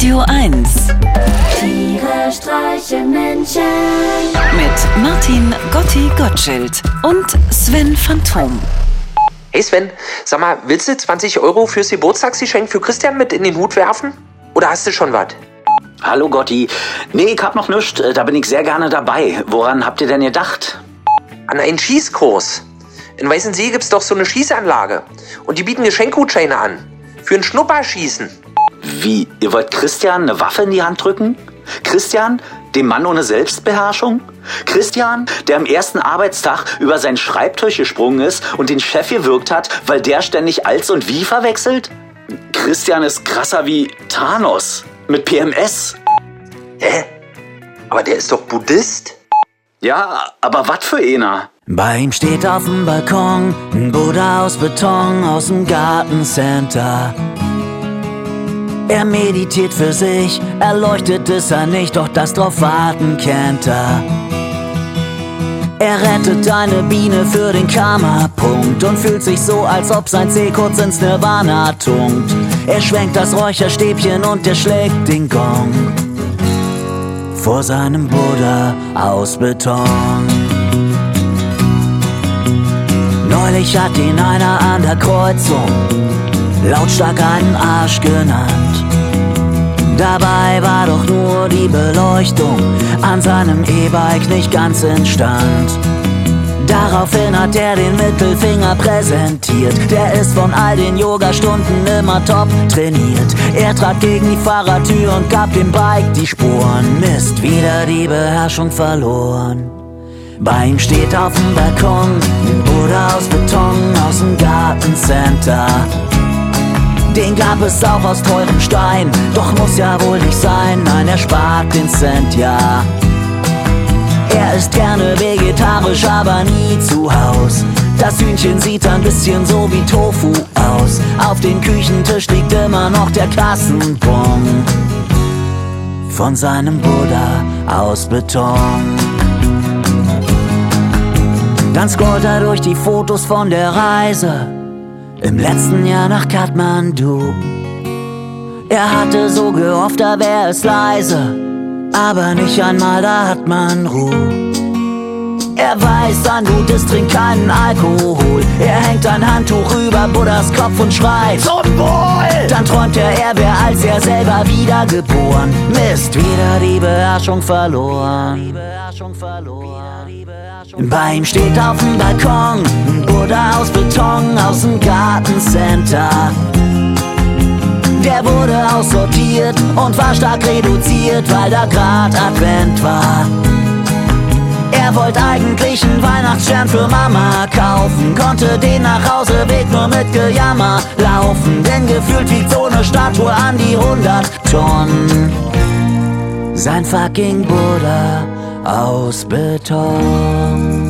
Radio 1 Tiere streichen Menschen. mit Martin Gotti Gottschild und Sven Phantom. Hey Sven, sag mal, willst du 20 Euro fürs Geburtstagsgeschenk für Christian mit in den Hut werfen? Oder hast du schon was? Hallo Gotti. Nee, ich hab noch nichts. Da bin ich sehr gerne dabei. Woran habt ihr denn gedacht? An einen Schießkurs. In Weißensee gibt's doch so eine Schießanlage. Und die bieten Geschenkgutscheine an. Für ein Schnupperschießen. Wie? Ihr wollt Christian eine Waffe in die Hand drücken? Christian, dem Mann ohne Selbstbeherrschung? Christian, der am ersten Arbeitstag über seinen Schreibtisch gesprungen ist und den Chef gewirkt hat, weil der ständig als und wie verwechselt? Christian ist krasser wie Thanos mit PMS. Hä? Aber der ist doch Buddhist? Ja, aber was für einer? Bei ihm steht auf dem Balkon ein Buddha aus Beton aus dem Gartencenter. Er meditiert für sich, erleuchtet ist er nicht, doch das drauf warten kennt er. Er rettet eine Biene für den Karma-Punkt und fühlt sich so, als ob sein Zeh kurz ins Nirvana tunkt. Er schwenkt das Räucherstäbchen und er schlägt den Gong vor seinem Buddha aus Beton. Neulich hat ihn einer an der Kreuzung lautstark einen Arsch genannt. Dabei war doch nur die Beleuchtung an seinem E-Bike nicht ganz instand. Daraufhin hat er den Mittelfinger präsentiert. Der ist von all den Yogastunden immer top trainiert. Er trat gegen die Fahrertür und gab dem Bike die Spuren. Mist, wieder die Beherrschung verloren. Bei ihm steht auf dem Balkon ein Buddha aus Beton aus dem Gartencenter. Den gab es auch aus teurem Stein, doch muss ja wohl nicht sein. Nein, er spart den Cent, ja. Er ist gerne vegetarisch, aber nie zu Haus. Das Hühnchen sieht ein bisschen so wie Tofu aus. Auf dem Küchentisch liegt immer noch der Kassenbon von seinem Buddha aus Beton. Dann scrollt er durch die Fotos von der Reise im letzten Jahr nach Kathmandu. Er hatte so gehofft, da wäre es leise, aber nicht einmal da hat man Ruhe. Er weiß, ein Gutes trinkt keinen Alkohol. Er hängt ein Handtuch über Buddhas Kopf und schreit Zum Wohl! Dann träumt er, er wäre als er selber wiedergeboren. Mist, wieder die Beherrschung verloren. Bei ihm steht auf dem Balkon ein Buddha aus Beton aus dem Gartencenter. Der wurde aussortiert und war stark reduziert, weil da grad Advent war. Er wollte eigentlich einen Weihnachtsstern für Mama kaufen, konnte den nach Hauseweg nur mit Gejammer laufen, denn gefühlt wiegt so eine Statue an die 100 Tonnen. Sein fucking Buddha aus Beton.